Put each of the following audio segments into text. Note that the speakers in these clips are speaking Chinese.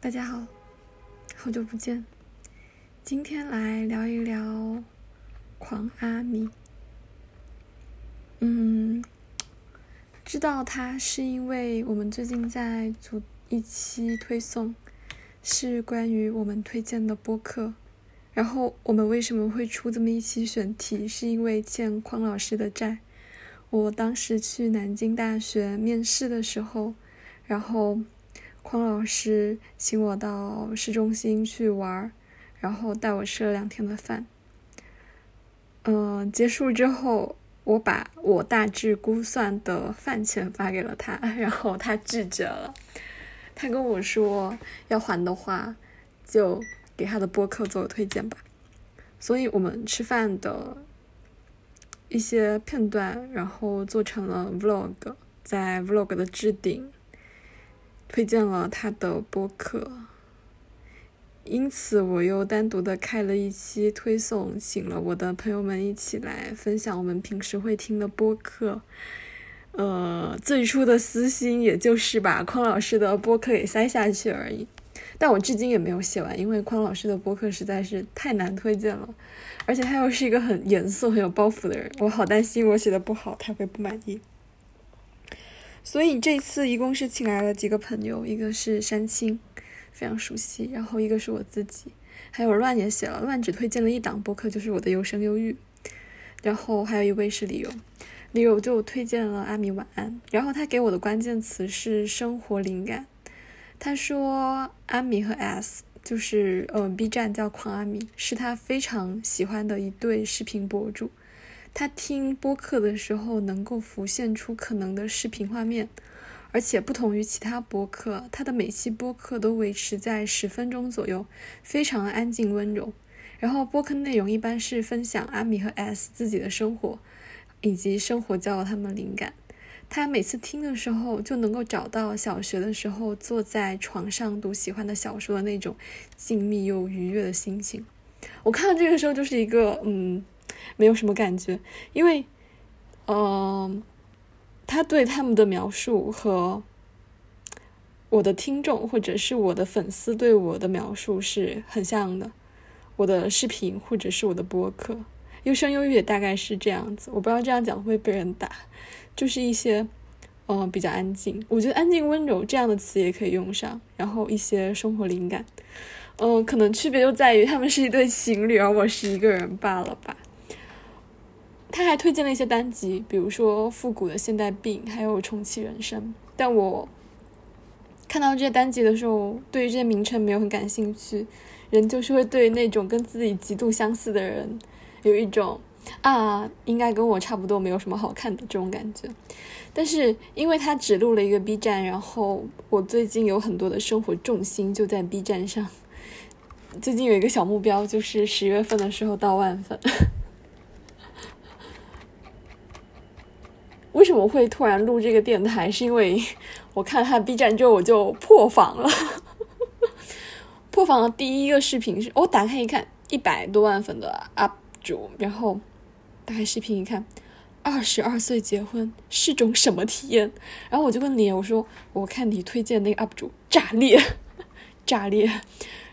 大家好，好久不见。今天来聊一聊狂阿米。嗯，知道他是因为我们最近在组一期推送，是关于我们推荐的播客。然后我们为什么会出这么一期选题？是因为欠匡老师的债。我当时去南京大学面试的时候，然后。匡老师请我到市中心去玩，然后带我吃了两天的饭。嗯，结束之后，我把我大致估算的饭钱发给了他，然后他拒绝了。他跟我说，要还的话，就给他的播客做个推荐吧。所以我们吃饭的一些片段，然后做成了 vlog，在 vlog 的置顶。推荐了他的播客，因此我又单独的开了一期推送，请了我的朋友们一起来分享我们平时会听的播客。呃，最初的私心也就是把匡老师的播客给塞下去而已，但我至今也没有写完，因为匡老师的播客实在是太难推荐了，而且他又是一个很严肃、很有包袱的人，我好担心我写的不好他会不满意。所以这次一共是请来了几个朋友，一个是山青，非常熟悉，然后一个是我自己，还有乱也写了，乱只推荐了一档播客，就是我的优生优育，然后还有一位是李柔，李柔就推荐了阿米晚安，然后他给我的关键词是生活灵感，他说阿米和 S 就是呃 B 站叫狂阿米，是他非常喜欢的一对视频博主。他听播客的时候，能够浮现出可能的视频画面，而且不同于其他播客，他的每期播客都维持在十分钟左右，非常安静温柔。然后播客内容一般是分享阿米和 S 自己的生活，以及生活教了他们灵感。他每次听的时候，就能够找到小学的时候坐在床上读喜欢的小说的那种静谧又愉悦的心情。我看到这个时候，就是一个嗯。没有什么感觉，因为，嗯，他对他们的描述和我的听众或者是我的粉丝对我的描述是很像的。我的视频或者是我的播客，优声优郁也大概是这样子。我不知道这样讲会被人打，就是一些，嗯，比较安静。我觉得安静温柔这样的词也可以用上。然后一些生活灵感，嗯，可能区别就在于他们是一对情侣，而我是一个人罢了吧。他还推荐了一些单集，比如说《复古的现代病》，还有《重启人生》。但我看到这些单集的时候，对于这些名称没有很感兴趣。人就是会对那种跟自己极度相似的人，有一种啊，应该跟我差不多，没有什么好看的这种感觉。但是因为他只录了一个 B 站，然后我最近有很多的生活重心就在 B 站上。最近有一个小目标，就是十月份的时候到万粉。为什么会突然录这个电台？是因为 我看他 B 站之后，我就破防了。破防的第一个视频是，我打开一看，一百多万粉的 UP 主，然后打开视频一看，二十二岁结婚是种什么体验？然后我就问你，我说我看你推荐那个 UP 主炸裂，炸裂。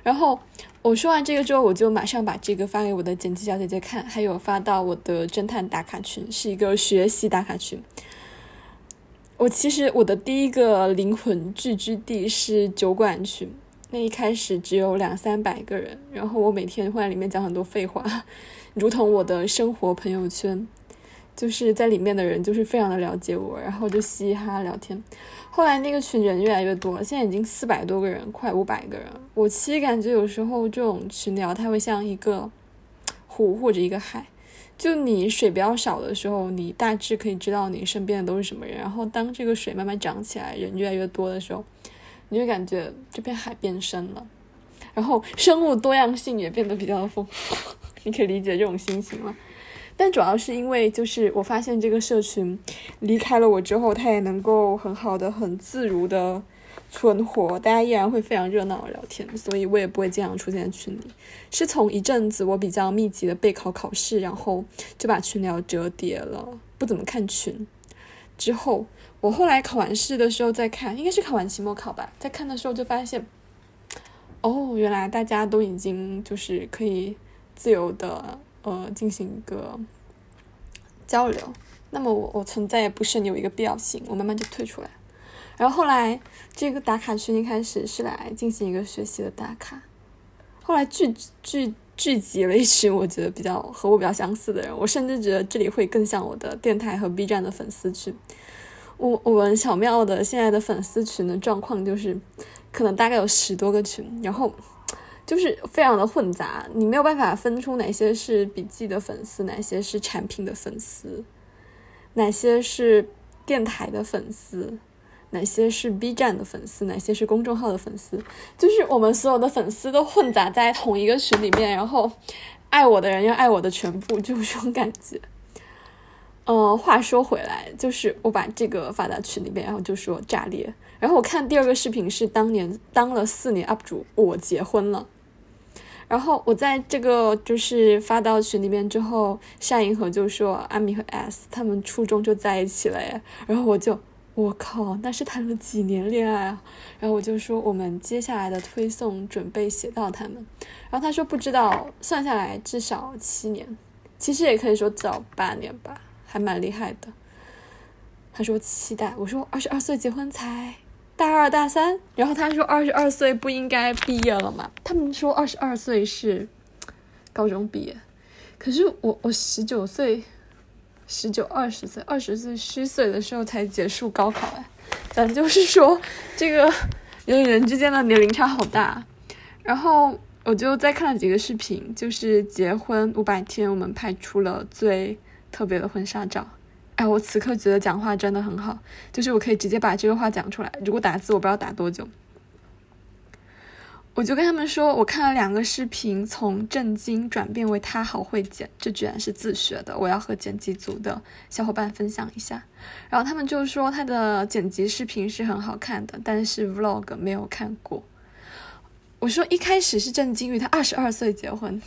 然后我说完这个之后，我就马上把这个发给我的剪辑小姐姐看，还有发到我的侦探打卡群，是一个学习打卡群。我其实我的第一个灵魂聚居地是酒馆群，那一开始只有两三百个人，然后我每天会在里面讲很多废话，如同我的生活朋友圈。就是在里面的人就是非常的了解我，然后就嘻嘻哈哈聊天。后来那个群人越来越多，现在已经四百多个人，快五百个人。我其实感觉有时候这种群聊，它会像一个湖或者一个海。就你水比较少的时候，你大致可以知道你身边的都是什么人。然后当这个水慢慢涨起来，人越来越多的时候，你就感觉这片海变深了，然后生物多样性也变得比较丰富。你可以理解这种心情吗？但主要是因为，就是我发现这个社群离开了我之后，它也能够很好的、很自如的存活，大家依然会非常热闹的聊天，所以我也不会经常出现在群里。是从一阵子我比较密集的备考考试，然后就把群聊折叠了，不怎么看群。之后我后来考完试的时候再看，应该是考完期末考吧，在看的时候就发现，哦，原来大家都已经就是可以自由的呃进行一个交流，那么我我存在也不是有一个必要性，我慢慢就退出来。然后后来这个打卡群一开始是来进行一个学习的打卡，后来聚聚聚集了一群我觉得比较和我比较相似的人，我甚至觉得这里会更像我的电台和 B 站的粉丝群。我我们巧妙的现在的粉丝群的状况就是，可能大概有十多个群，然后就是非常的混杂，你没有办法分出哪些是笔记的粉丝，哪些是产品的粉丝，哪些是电台的粉丝，哪些是 B 站的粉丝，哪些是公众号的粉丝，就是我们所有的粉丝都混杂在同一个群里面，然后爱我的人要爱我的全部，就是这种感觉。嗯，话说回来，就是我把这个发到群里面，然后就说炸裂。然后我看第二个视频是当年当了四年 UP 主，我结婚了。然后我在这个就是发到群里面之后，单银河就说阿米和 S 他们初中就在一起了耶。然后我就我靠，那是谈了几年恋爱啊？然后我就说我们接下来的推送准备写到他们。然后他说不知道，算下来至少七年，其实也可以说早八年吧。还蛮厉害的，他说期待，我说二十二岁结婚才大二大三，然后他说二十二岁不应该毕业了吗？他们说二十二岁是高中毕业，可是我我十九岁，十九二十岁二十岁虚岁的时候才结束高考哎，咱就是说这个人与人之间的年龄差好大，然后我就再看了几个视频，就是结婚五百天，我们拍出了最。特别的婚纱照，我此刻觉得讲话真的很好，就是我可以直接把这个话讲出来。如果打字，我不知道打多久。我就跟他们说，我看了两个视频，从震惊转变为他好会剪，这居然是自学的。我要和剪辑组的小伙伴分享一下。然后他们就说他的剪辑视频是很好看的，但是 vlog 没有看过。我说一开始是震惊于他二十二岁结婚。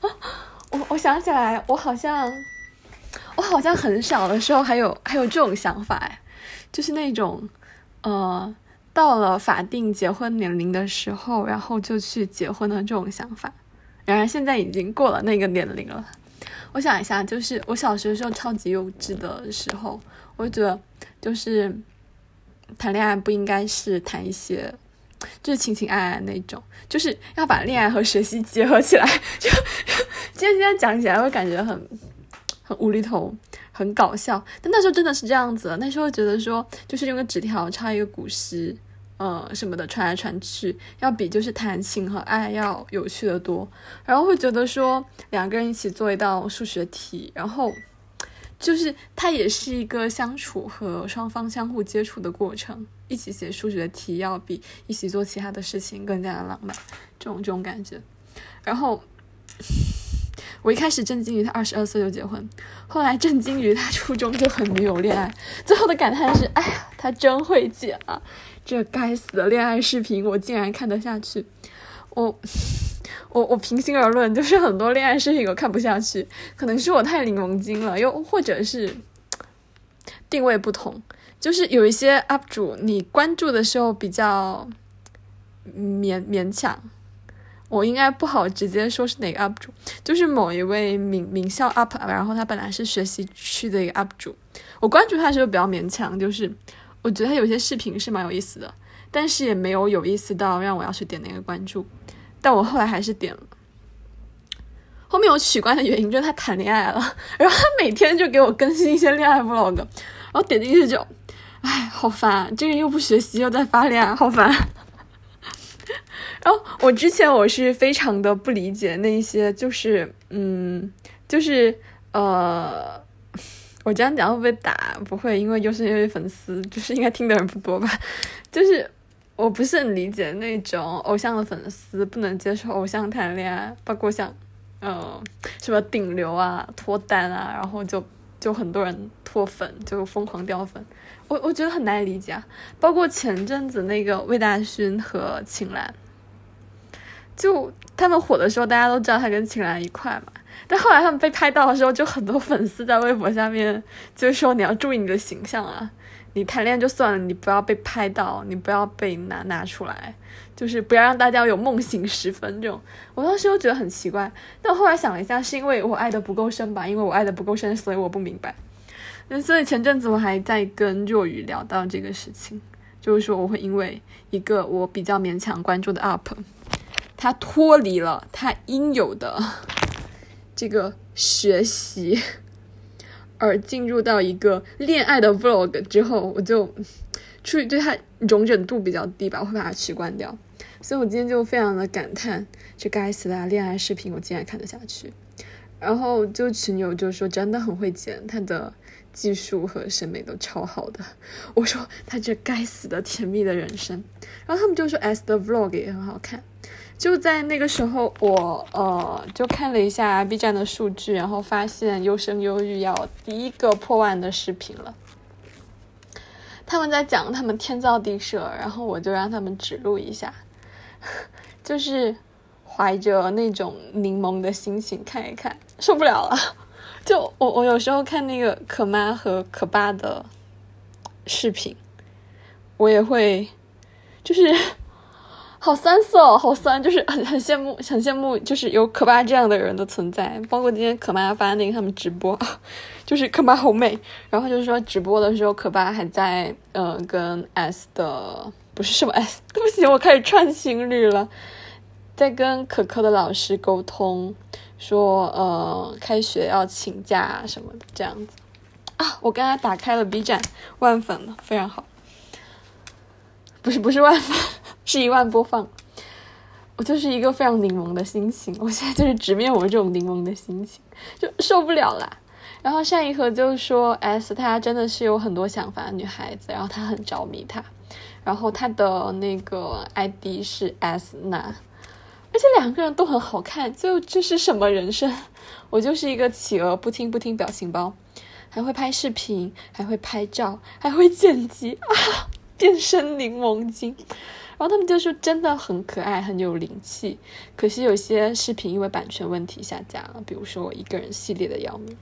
我我想起来，我好像。我好像很小的时候还有还有这种想法哎，就是那种，呃，到了法定结婚年龄的时候，然后就去结婚的这种想法。然而现在已经过了那个年龄了。我想一下，就是我小学的时候超级幼稚的时候，我觉得就是谈恋爱不应该是谈一些就是情情爱爱那种，就是要把恋爱和学习结合起来。就今天今天讲起来会感觉很。很无厘头，很搞笑，但那时候真的是这样子。那时候觉得说，就是用个纸条插一个古诗，呃，什么的传来传去，要比就是谈情和爱要有趣的多。然后会觉得说，两个人一起做一道数学题，然后就是它也是一个相处和双方相互接触的过程。一起写数学题要比一起做其他的事情更加的浪漫，这种这种感觉。然后。我一开始震惊于他二十二岁就结婚，后来震惊于他初中就很没有恋爱，最后的感叹是：哎呀，他真会剪啊！这该死的恋爱视频，我竟然看得下去。我，我，我平心而论，就是很多恋爱视频我看不下去，可能是我太柠檬精了，又或者是定位不同，就是有一些 UP 主你关注的时候比较勉勉强。我应该不好直接说是哪个 UP 主，就是某一位名名校 UP，然后他本来是学习区的一个 UP 主，我关注他的时候比较勉强，就是我觉得他有些视频是蛮有意思的，但是也没有有意思到让我要去点那个关注，但我后来还是点了。后面我取关的原因就是他谈恋爱了，然后他每天就给我更新一些恋爱 vlog，然后点进去就，哎，好烦，这个又不学习又在发恋爱，好烦。然后我之前我是非常的不理解那些，就是嗯，就是呃，我这样讲会不会打？不会，因为又是因为粉丝，就是应该听的人不多吧。就是我不是很理解那种偶像的粉丝不能接受偶像谈恋爱，包括像呃什么顶流啊脱单啊，然后就就很多人脱粉，就疯狂掉粉。我我觉得很难理解啊，包括前阵子那个魏大勋和秦岚。就他们火的时候，大家都知道他跟秦岚一块嘛。但后来他们被拍到的时候，就很多粉丝在微博下面就说：“你要注意你的形象啊，你谈恋爱就算了，你不要被拍到，你不要被拿拿出来，就是不要让大家有梦醒时分这种。我当时又觉得很奇怪，但后来想了一下，是因为我爱的不够深吧？因为我爱的不够深，所以我不明白。那所以前阵子我还在跟若雨聊到这个事情，就是说我会因为一个我比较勉强关注的 UP，他脱离了他应有的这个学习。而进入到一个恋爱的 vlog 之后，我就出于对他容忍度比较低吧，我会把它取关掉。所以我今天就非常的感叹，这该死的恋爱视频我竟然看得下去。然后就群友就说真的很会剪，他的技术和审美都超好的。我说他这该死的甜蜜的人生。然后他们就说 S 的 vlog 也很好看。就在那个时候，我呃就看了一下 B 站的数据，然后发现优生优育要第一个破万的视频了。他们在讲他们天造地设，然后我就让他们指路一下，就是怀着那种柠檬的心情看一看，受不了了。就我我有时候看那个可妈和可爸的视频，我也会就是。好酸涩哦，好酸，就是很 很羡慕，很羡慕，就是有可巴这样的人的存在。包括今天可妈发那个他们直播，就是可妈好美。然后就是说直播的时候，可爸还在呃跟 S 的不是什么 S，对不起，我开始串情侣了，在跟可可的老师沟通，说呃开学要请假什么的这样子啊。我刚才打开了 B 站，万粉了，非常好。不是不是万粉。是一万播放，我就是一个非常柠檬的心情。我现在就是直面我这种柠檬的心情，就受不了啦。然后单一和就说：“S 她真的是有很多想法的女孩子，然后她很着迷他，然后她的那个 ID 是 S 娜，而且两个人都很好看。就这是什么人生？我就是一个企鹅，不听不听表情包，还会拍视频，还会拍照，还会剪辑啊！变身柠檬精。”然后他们就说真的很可爱，很有灵气。可惜有些视频因为版权问题下架了，比如说我一个人系列的要命。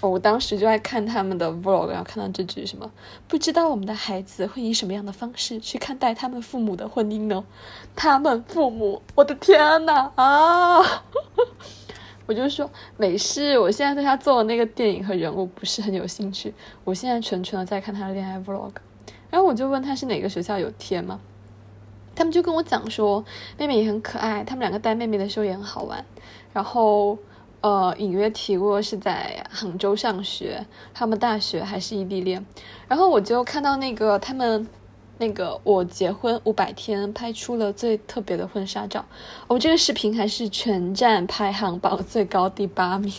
哦，我当时就在看他们的 vlog，然后看到这句什么，不知道我们的孩子会以什么样的方式去看待他们父母的婚姻呢？他们父母，我的天呐啊！我就说没事，我现在对他做的那个电影和人物不是很有兴趣，我现在纯纯的在看他的恋爱 vlog。然后我就问他是哪个学校有贴吗？他们就跟我讲说，妹妹也很可爱，他们两个带妹妹的时候也很好玩。然后，呃，隐约提过是在杭州上学，他们大学还是异地恋。然后我就看到那个他们那个我结婚五百天拍出了最特别的婚纱照，我这个视频还是全站排行榜最高第八名。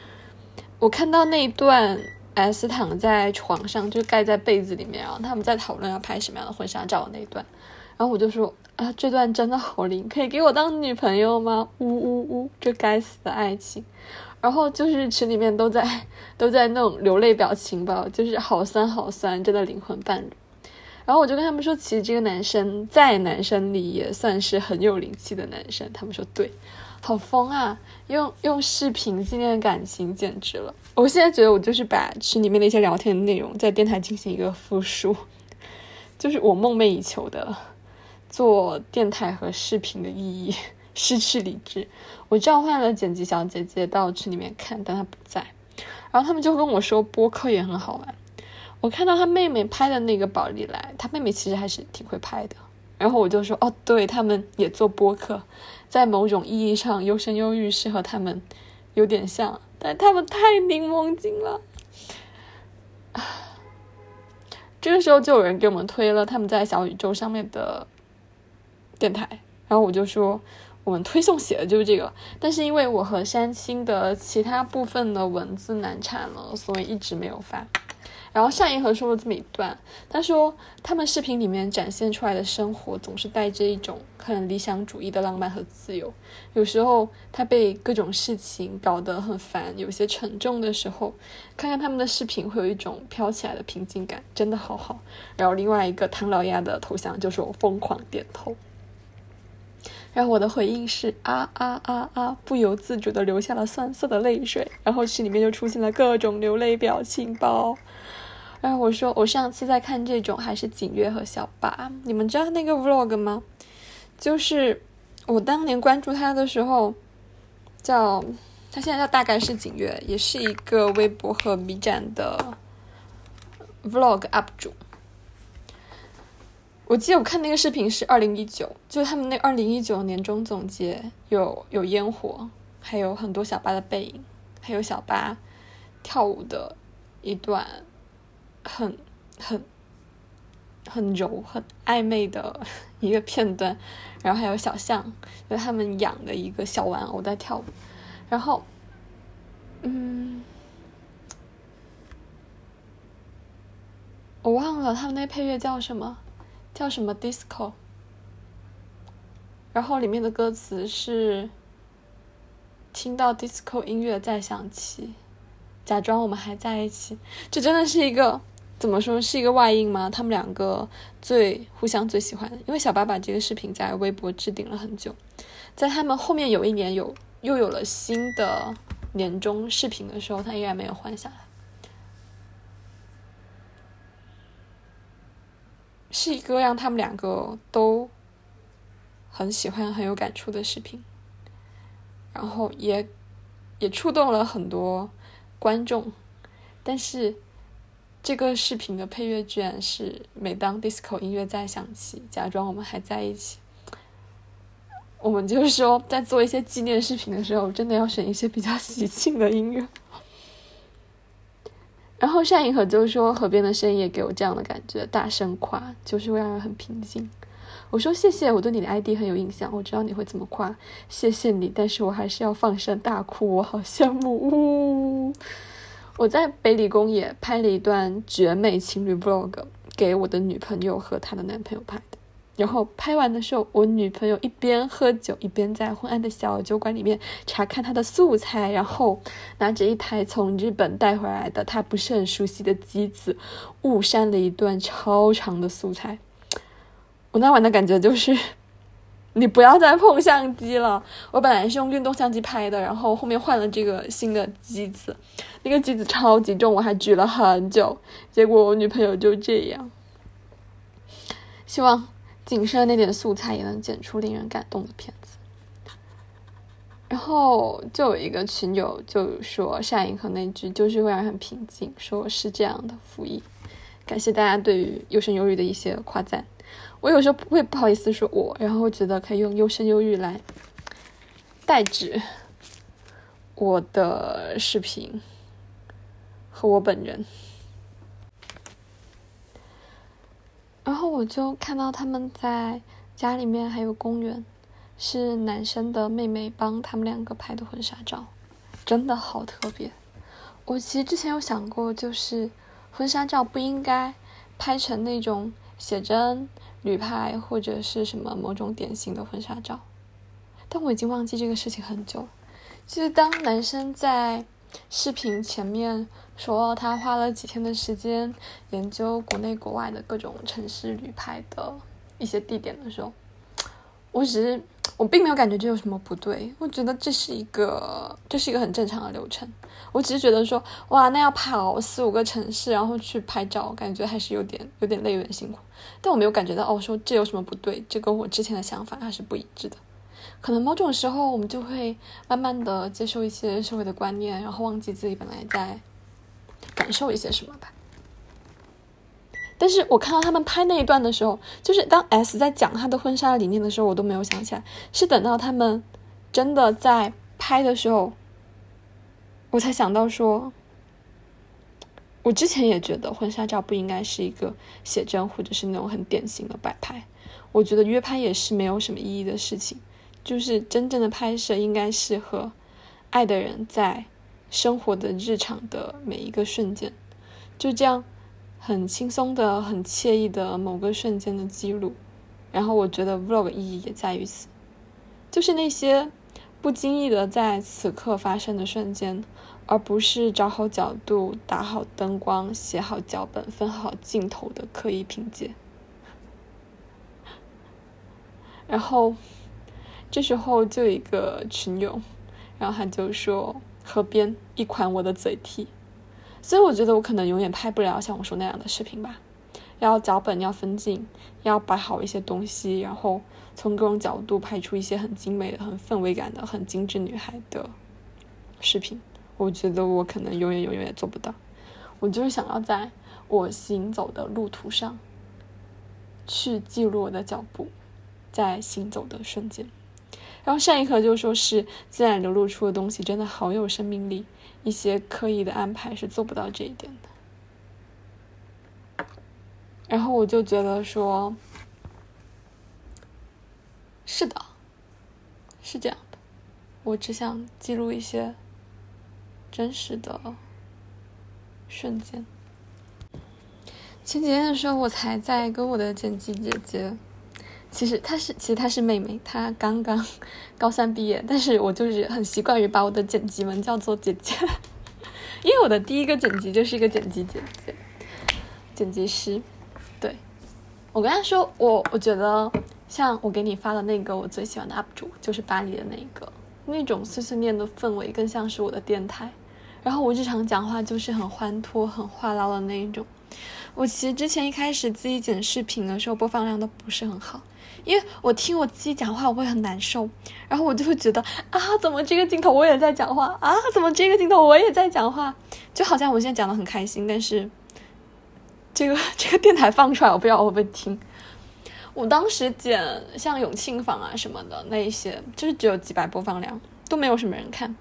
我看到那一段 S 躺在床上，就盖在被子里面，然后他们在讨论要拍什么样的婚纱照那一段。然后我就说啊，这段真的好灵，可以给我当女朋友吗？呜呜呜，这该死的爱情！然后就是群里面都在都在那种流泪表情包，就是好酸好酸，真的灵魂伴侣。然后我就跟他们说，其实这个男生在男生里也算是很有灵气的男生。他们说对，好疯啊！用用视频纪念感情，简直了！我现在觉得我就是把群里面的一些聊天内容在电台进行一个复述，就是我梦寐以求的。做电台和视频的意义 失去理智，我召唤了剪辑小姐姐到群里面看，但她不在。然后他们就跟我说播客也很好玩。我看到他妹妹拍的那个宝丽来，他妹妹其实还是挺会拍的。然后我就说哦，对他们也做播客，在某种意义上，优生优育是和他们有点像，但他们太柠檬精了。这个时候就有人给我们推了他们在小宇宙上面的。电台，然后我就说，我们推送写的就是这个，但是因为我和山青的其他部分的文字难产了，所以一直没有发。然后单银河说了这么一段，他说他们视频里面展现出来的生活总是带着一种很理想主义的浪漫和自由，有时候他被各种事情搞得很烦，有些沉重的时候，看看他们的视频会有一种飘起来的平静感，真的好好。然后另外一个唐老鸭的头像就是我疯狂点头。然后我的回应是啊啊啊啊，不由自主的流下了酸涩的泪水。然后群里面就出现了各种流泪表情包，然后我说我上次在看这种还是景月和小八，你们知道那个 vlog 吗？就是我当年关注他的时候，叫他现在叫大概是景月，也是一个微博和 B 站的 vlog up 主。我记得我看那个视频是二零一九，就他们那二零一九年终总结有有烟火，还有很多小八的背影，还有小八跳舞的一段很很很柔很暧昧的一个片段，然后还有小象，就他们养的一个小玩偶在跳舞，然后嗯，我忘了他们那配乐叫什么。叫什么 disco？然后里面的歌词是听到 disco 音乐在响起，假装我们还在一起。这真的是一个怎么说是一个外音吗？他们两个最互相最喜欢的，因为小八把这个视频在微博置顶了很久，在他们后面有一年有又有了新的年终视频的时候，他依然没有换下来。是一个让他们两个都很喜欢、很有感触的视频，然后也也触动了很多观众。但是这个视频的配乐居然是每当 disco 音乐在响起，假装我们还在一起。我们就是说，在做一些纪念视频的时候，真的要选一些比较喜庆的音乐。然后单银河就说：“河边的声音也给我这样的感觉，大声夸就是会让人很平静。”我说：“谢谢，我对你的 ID 很有印象，我知道你会怎么夸，谢谢你。但是我还是要放声大哭，我好羡慕。”呜，我在北理工也拍了一段绝美情侣 vlog，给我的女朋友和她的男朋友拍的。然后拍完的时候，我女朋友一边喝酒，一边在昏暗的小酒馆里面查看她的素材，然后拿着一台从日本带回来的她不是很熟悉的机子，误删了一段超长的素材。我那晚的感觉就是，你不要再碰相机了。我本来是用运动相机拍的，然后后面换了这个新的机子，那个机子超级重，我还举了很久，结果我女朋友就这样。希望。仅剩那点素材也能剪出令人感动的片子。然后就有一个群友就说：“善银河那句就是会让人很平静。”说是这样的福音。感谢大家对于优生优育的一些夸赞。我有时候不会不好意思说我，然后觉得可以用优生优育来代指我的视频和我本人。然后我就看到他们在家里面还有公园，是男生的妹妹帮他们两个拍的婚纱照，真的好特别。我其实之前有想过，就是婚纱照不应该拍成那种写真、旅拍或者是什么某种典型的婚纱照，但我已经忘记这个事情很久了。其实当男生在视频前面。说他花了几天的时间研究国内国外的各种城市旅拍的一些地点的时候，我只是我并没有感觉这有什么不对，我觉得这是一个这是一个很正常的流程。我只是觉得说哇，那要跑四五个城市然后去拍照，感觉还是有点有点累有点辛苦。但我没有感觉到哦，说这有什么不对，这跟我之前的想法还是不一致的。可能某种时候我们就会慢慢的接受一些社会的观念，然后忘记自己本来在。感受一些什么吧。但是我看到他们拍那一段的时候，就是当 S 在讲他的婚纱理念的时候，我都没有想起来，是等到他们真的在拍的时候，我才想到说，我之前也觉得婚纱照不应该是一个写真或者是那种很典型的摆拍，我觉得约拍也是没有什么意义的事情，就是真正的拍摄应该是和爱的人在。生活的日常的每一个瞬间，就这样很轻松的、很惬意的某个瞬间的记录。然后我觉得 vlog 意义也在于此，就是那些不经意的在此刻发生的瞬间，而不是找好角度、打好灯光、写好脚本、分好镜头的刻意拼接。然后这时候就有一个群友，然后他就说。河边一款我的嘴替，所以我觉得我可能永远拍不了像我说那样的视频吧。要脚本，要分镜，要摆好一些东西，然后从各种角度拍出一些很精美的、很氛围感的、很精致女孩的视频。我觉得我可能永远永远也做不到。我就是想要在我行走的路途上，去记录我的脚步，在行走的瞬间。然后上一刻就说是自然流露出的东西真的好有生命力，一些刻意的安排是做不到这一点的。然后我就觉得说，是的，是这样的，我只想记录一些真实的瞬间。前几天的时候，我才在跟我的剪辑姐姐，其实她是，其实她是妹妹，她刚刚 高三毕业，但是我就是很习惯于把我的剪辑们叫做姐姐，因为我的第一个剪辑就是一个剪辑姐姐，剪辑师。对，我跟她说，我我觉得像我给你发的那个我最喜欢的 UP 主，就是巴黎的那个，那种碎碎念的氛围更像是我的电台。然后我日常讲话就是很欢脱、很话唠的那一种。我其实之前一开始自己剪视频的时候，播放量都不是很好，因为我听我自己讲话我会很难受，然后我就会觉得啊，怎么这个镜头我也在讲话啊，怎么这个镜头我也在讲话，就好像我现在讲的很开心，但是。这个 这个电台放出来，我不知道会不会听。我当时剪像永庆坊啊什么的那一些，就是只有几百播放量，都没有什么人看。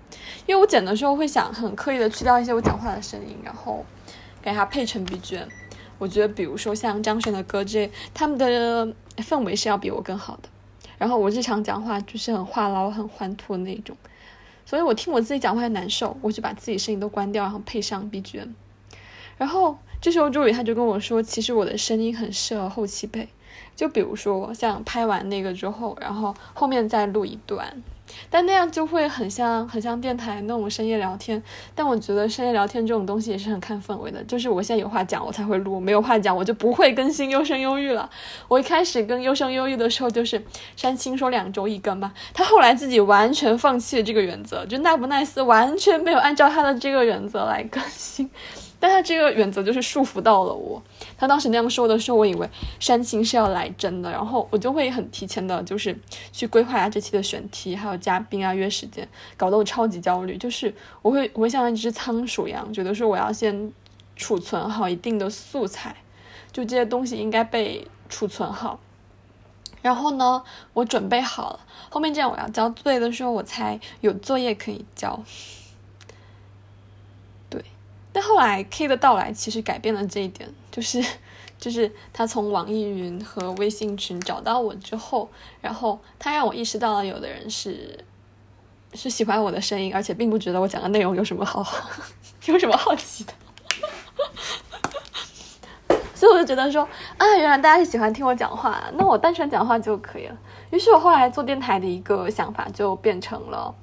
因为我剪的时候会想很刻意的去掉一些我讲话的声音，然后给它配成 BGM。我觉得比如说像张悬的歌这，他们的氛围是要比我更好的。然后我日常讲话就是很话唠、很欢脱那种，所以我听我自己讲话很难受，我就把自己声音都关掉，然后配上 BGM，然后。这时候助理他就跟我说，其实我的声音很适合后期配，就比如说像拍完那个之后，然后后面再录一段，但那样就会很像很像电台那种深夜聊天。但我觉得深夜聊天这种东西也是很看氛围的，就是我现在有话讲我才会录，没有话讲我就不会更新优生优育了。我一开始跟优生优育的时候就是山青说两周一更嘛，他后来自己完全放弃了这个原则，就奈不奈斯完全没有按照他的这个原则来更新。但他这个原则就是束缚到了我。他当时那样说的时候，我以为煽情是要来真的，然后我就会很提前的，就是去规划下这期的选题，还有嘉宾啊，约时间，搞得我超级焦虑。就是我会，我会像一只仓鼠一样，觉得说我要先储存好一定的素材，就这些东西应该被储存好。然后呢，我准备好了，后面这样我要交作业的时候，我才有作业可以交。但后来 K 的到来其实改变了这一点，就是，就是他从网易云和微信群找到我之后，然后他让我意识到了有的人是，是喜欢我的声音，而且并不觉得我讲的内容有什么好，有什么好奇的，所以我就觉得说，啊，原来大家是喜欢听我讲话，那我单纯讲话就可以了。于是我后来做电台的一个想法就变成了。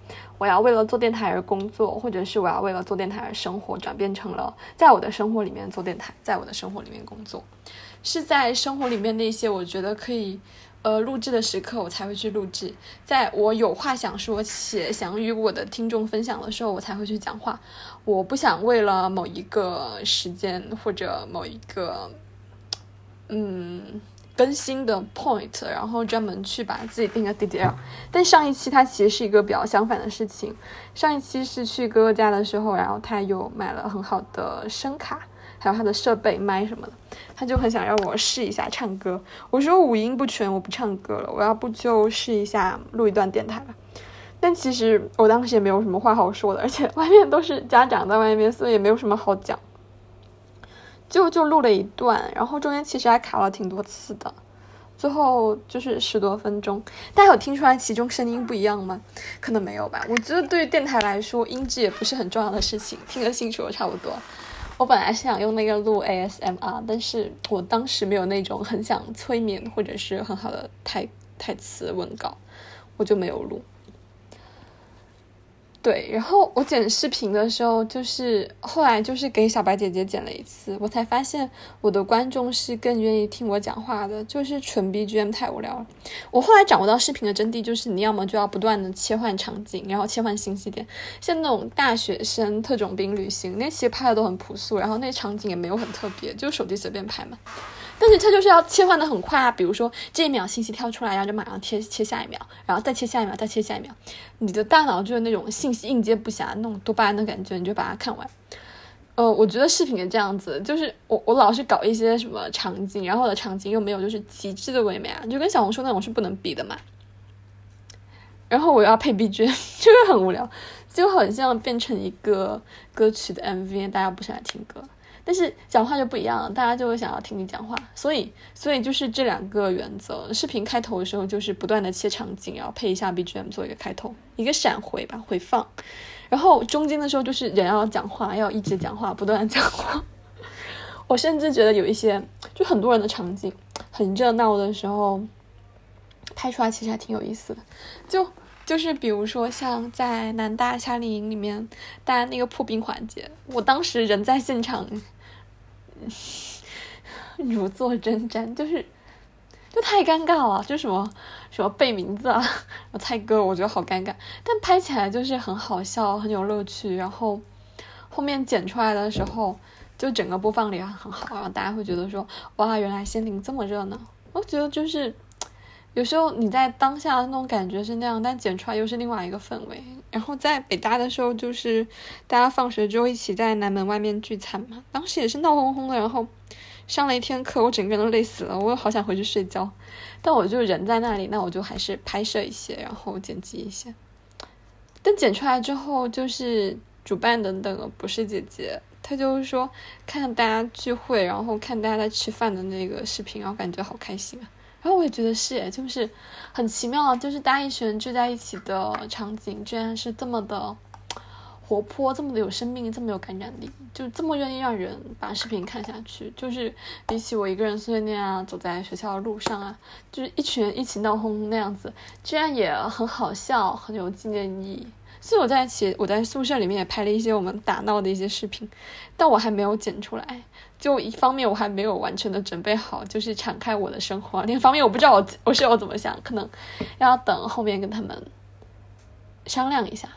我要为了做电台而工作，或者是我要为了做电台而生活，转变成了在我的生活里面做电台，在我的生活里面工作，是在生活里面那些我觉得可以呃录制的时刻，我才会去录制；在我有话想说且想与我的听众分享的时候，我才会去讲话。我不想为了某一个时间或者某一个嗯。更新的 point，然后专门去把自己定个 DDL。但上一期它其实是一个比较相反的事情。上一期是去哥哥家的时候，然后他又买了很好的声卡，还有他的设备麦什么的，他就很想让我试一下唱歌。我说五音不全，我不唱歌了，我要不就试一下录一段电台吧。但其实我当时也没有什么话好说的，而且外面都是家长在外面，所以也没有什么好讲。就就录了一段，然后中间其实还卡了挺多次的，最后就是十多分钟。大家有听出来其中声音不一样吗？可能没有吧。我觉得对于电台来说，音质也不是很重要的事情，听得清楚差不多。我本来是想用那个录 ASMR，但是我当时没有那种很想催眠或者是很好的台台词文稿，我就没有录。对，然后我剪视频的时候，就是后来就是给小白姐姐剪了一次，我才发现我的观众是更愿意听我讲话的，就是纯 BGM 太无聊了。我后来掌握到视频的真谛，就是你要么就要不断的切换场景，然后切换信息点，像那种大学生特种兵旅行，那其实拍的都很朴素，然后那场景也没有很特别，就手机随便拍嘛。但是它就是要切换的很快啊，比如说这一秒信息跳出来，然后就马上切切下一秒，然后再切下一秒，再切下一秒，你的大脑就是那种信息应接不暇，那种多巴胺的感觉，你就把它看完。呃，我觉得视频也这样子，就是我我老是搞一些什么场景，然后我的场景又没有就是极致的唯美啊，就跟小红书那种是不能比的嘛。然后我要配 BGM，就会很无聊，就很像变成一个歌曲的 MV，大家不喜欢听歌。但是讲话就不一样了，大家就会想要听你讲话，所以，所以就是这两个原则。视频开头的时候就是不断的切场景，然后配一下 BGM 做一个开头，一个闪回吧，回放。然后中间的时候就是人要讲话，要一直讲话，不断讲话。我甚至觉得有一些就很多人的场景很热闹的时候，拍出来其实还挺有意思的。就就是比如说像在南大夏令营里面，大家那个破冰环节，我当时人在现场。如坐针毡，就是，就太尴尬了，就什么什么背名字啊，猜歌，我觉得好尴尬。但拍起来就是很好笑，很有乐趣。然后后面剪出来的时候，就整个播放里很好，然后大家会觉得说，哇，原来仙灵这么热闹。我觉得就是。有时候你在当下的那种感觉是那样，但剪出来又是另外一个氛围。然后在北大的时候，就是大家放学之后一起在南门外面聚餐嘛，当时也是闹哄哄的。然后上了一天课，我整个人都累死了，我又好想回去睡觉。但我就人在那里，那我就还是拍摄一些，然后剪辑一些。但剪出来之后，就是主办的那个不是姐姐，她就是说看大家聚会，然后看大家在吃饭的那个视频，然后感觉好开心啊。然后我也觉得是，就是很奇妙啊，就是大一群人聚在一起的场景，居然是这么的活泼，这么的有生命，这么有感染力，就这么愿意让人把视频看下去。就是比起我一个人碎碎念啊，走在学校的路上啊，就是一群人一起闹哄哄那样子，居然也很好笑，很有纪念意义。所以我在其我在宿舍里面也拍了一些我们打闹的一些视频，但我还没有剪出来。就一方面我还没有完全的准备好，就是敞开我的生活；另一方面我不知道我我室友怎么想，可能要等后面跟他们商量一下。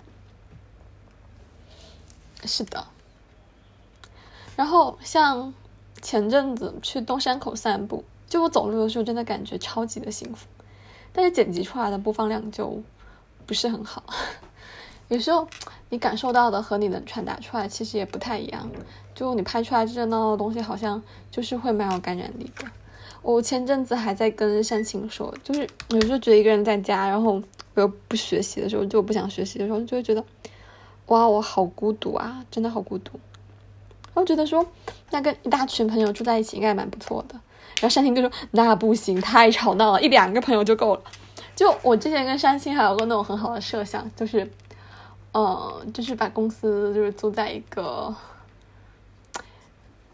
是的。然后像前阵子去东山口散步，就我走路的时候真的感觉超级的幸福，但是剪辑出来的播放量就不是很好。有时候你感受到的和你能传达出来其实也不太一样，就你拍出来热闹的东西好像就是会蛮有感染力的。我前阵子还在跟山青说，就是有时候觉得一个人在家，然后我又不学习的时候，就不想学习的时候，就会觉得哇，我好孤独啊，真的好孤独。我觉得说，那跟一大群朋友住在一起应该蛮不错的。然后山青就说那不行，太吵闹了，一两个朋友就够了。就我之前跟山青还有个那种很好的设想，就是。嗯，就是把公司就是租在一个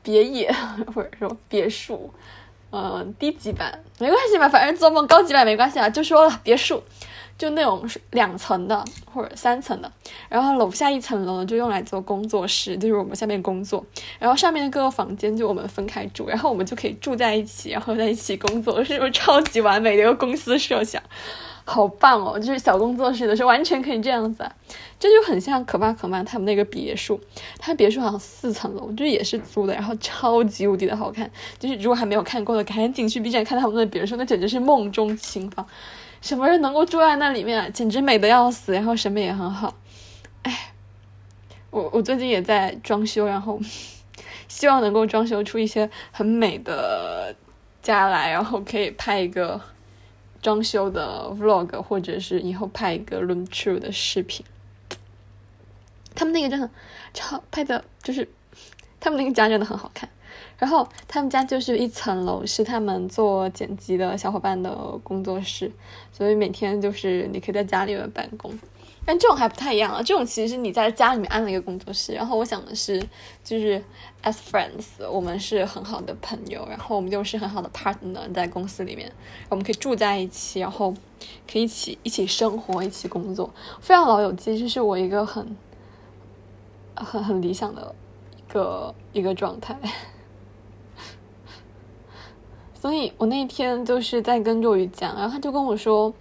别野或者说别墅，嗯，低级版没关系吧，反正做梦高级版没关系啊，就说了别墅，就那种两层的或者三层的，然后楼下一层楼就用来做工作室，就是我们下面工作，然后上面的各个房间就我们分开住，然后我们就可以住在一起，然后在一起工作，是不是超级完美的一个公司设想？好棒哦！就是小工作室的时候，完全可以这样子啊，这就很像可爸可妈他们那个别墅。他别墅好像四层楼，就也是租的，然后超级无敌的好看。就是如果还没有看过的，赶紧去 B 站看他们的别墅，那简直是梦中情房。什么人能够住在那里面？啊简直美的要死，然后审美也很好。哎，我我最近也在装修，然后 希望能够装修出一些很美的家来，然后可以拍一个。装修的 vlog，或者是以后拍一个 room tour 的视频，他们那个真的超拍的，就是他们那个家真的很好看。然后他们家就是一层楼是他们做剪辑的小伙伴的工作室，所以每天就是你可以在家里面办公。但这种还不太一样啊，这种其实是你在家里面安了一个工作室。然后我想的是，就是 as friends，我们是很好的朋友，然后我们又是很好的 partner，在公司里面，我们可以住在一起，然后可以一起一起生活，一起工作，非常老友记，这是我一个很很很理想的一个一个状态。所以我那天就是在跟若雨讲，然后他就跟我说。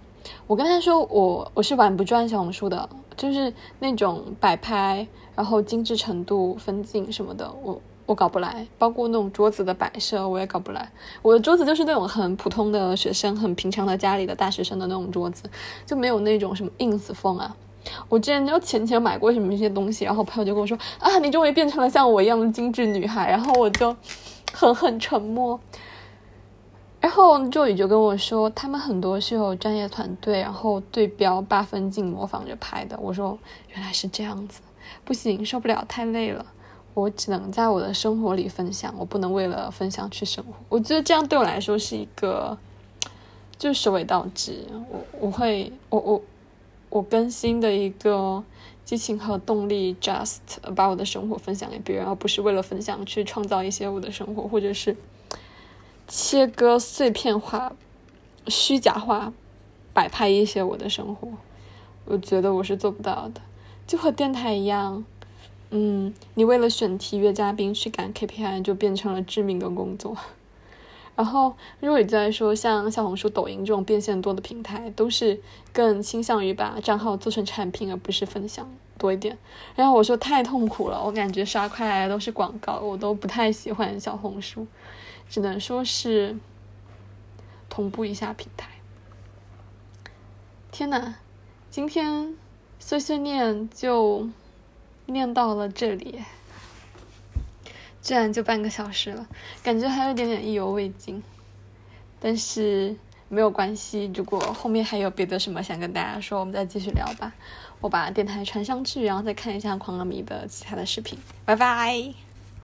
我跟他说，我我是玩不转小红书的，就是那种摆拍，然后精致程度、分镜什么的，我我搞不来。包括那种桌子的摆设，我也搞不来。我的桌子就是那种很普通的学生、很平常的家里的大学生的那种桌子，就没有那种什么 ins 风啊。我之前就浅浅买过什么一些东西，然后朋友就跟我说啊，你终于变成了像我一样的精致女孩，然后我就很很沉默。然后周宇就跟我说，他们很多是有专业团队，然后对标八分镜模仿着拍的。我说原来是这样子，不行，受不了，太累了。我只能在我的生活里分享，我不能为了分享去生活。我觉得这样对我来说是一个，就是首尾倒置。我我会我我我更新的一个激情和动力，just 把我的生活分享给别人，而不是为了分享去创造一些我的生活，或者是。切割碎片化、虚假化、摆拍一些我的生活，我觉得我是做不到的。就和电台一样，嗯，你为了选题约嘉宾去赶 KPI，就变成了致命的工作。然后如果你在说，像小红书、抖音这种变现多的平台，都是更倾向于把账号做成产品，而不是分享多一点。然后我说太痛苦了，我感觉刷快来都是广告，我都不太喜欢小红书。只能说是同步一下平台。天呐，今天碎碎念就念到了这里，居然就半个小时了，感觉还有点点意犹未尽。但是没有关系，如果后面还有别的什么想跟大家说，我们再继续聊吧。我把电台传上去，然后再看一下狂阿米的其他的视频。拜拜。